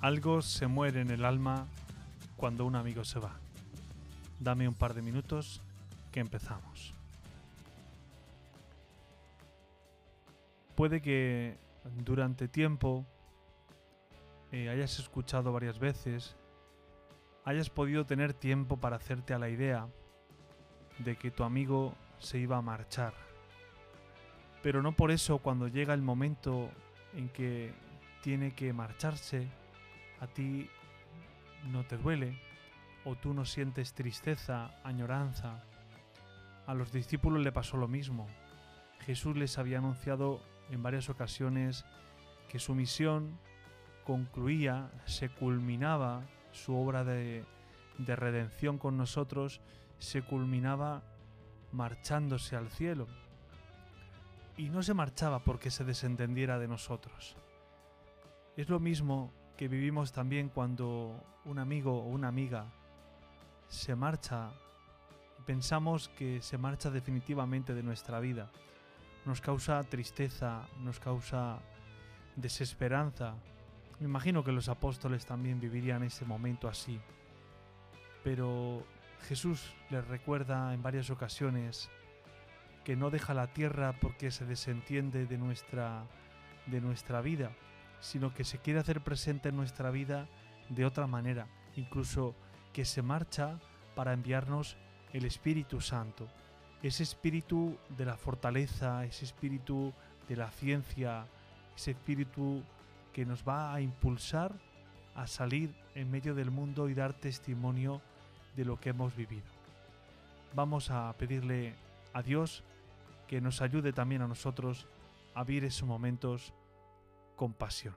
Algo se muere en el alma cuando un amigo se va. Dame un par de minutos que empezamos. Puede que durante tiempo eh, hayas escuchado varias veces, hayas podido tener tiempo para hacerte a la idea de que tu amigo se iba a marchar. Pero no por eso cuando llega el momento en que tiene que marcharse, a ti no te duele o tú no sientes tristeza, añoranza. A los discípulos le pasó lo mismo. Jesús les había anunciado en varias ocasiones que su misión concluía, se culminaba, su obra de, de redención con nosotros se culminaba marchándose al cielo. Y no se marchaba porque se desentendiera de nosotros. Es lo mismo que vivimos también cuando un amigo o una amiga se marcha y pensamos que se marcha definitivamente de nuestra vida. Nos causa tristeza, nos causa desesperanza. Me imagino que los apóstoles también vivirían ese momento así. Pero Jesús les recuerda en varias ocasiones que no deja la tierra porque se desentiende de nuestra, de nuestra vida, sino que se quiere hacer presente en nuestra vida de otra manera, incluso que se marcha para enviarnos el Espíritu Santo, ese espíritu de la fortaleza, ese espíritu de la ciencia, ese espíritu que nos va a impulsar a salir en medio del mundo y dar testimonio de lo que hemos vivido. Vamos a pedirle a Dios que nos ayude también a nosotros a vivir esos momentos con pasión.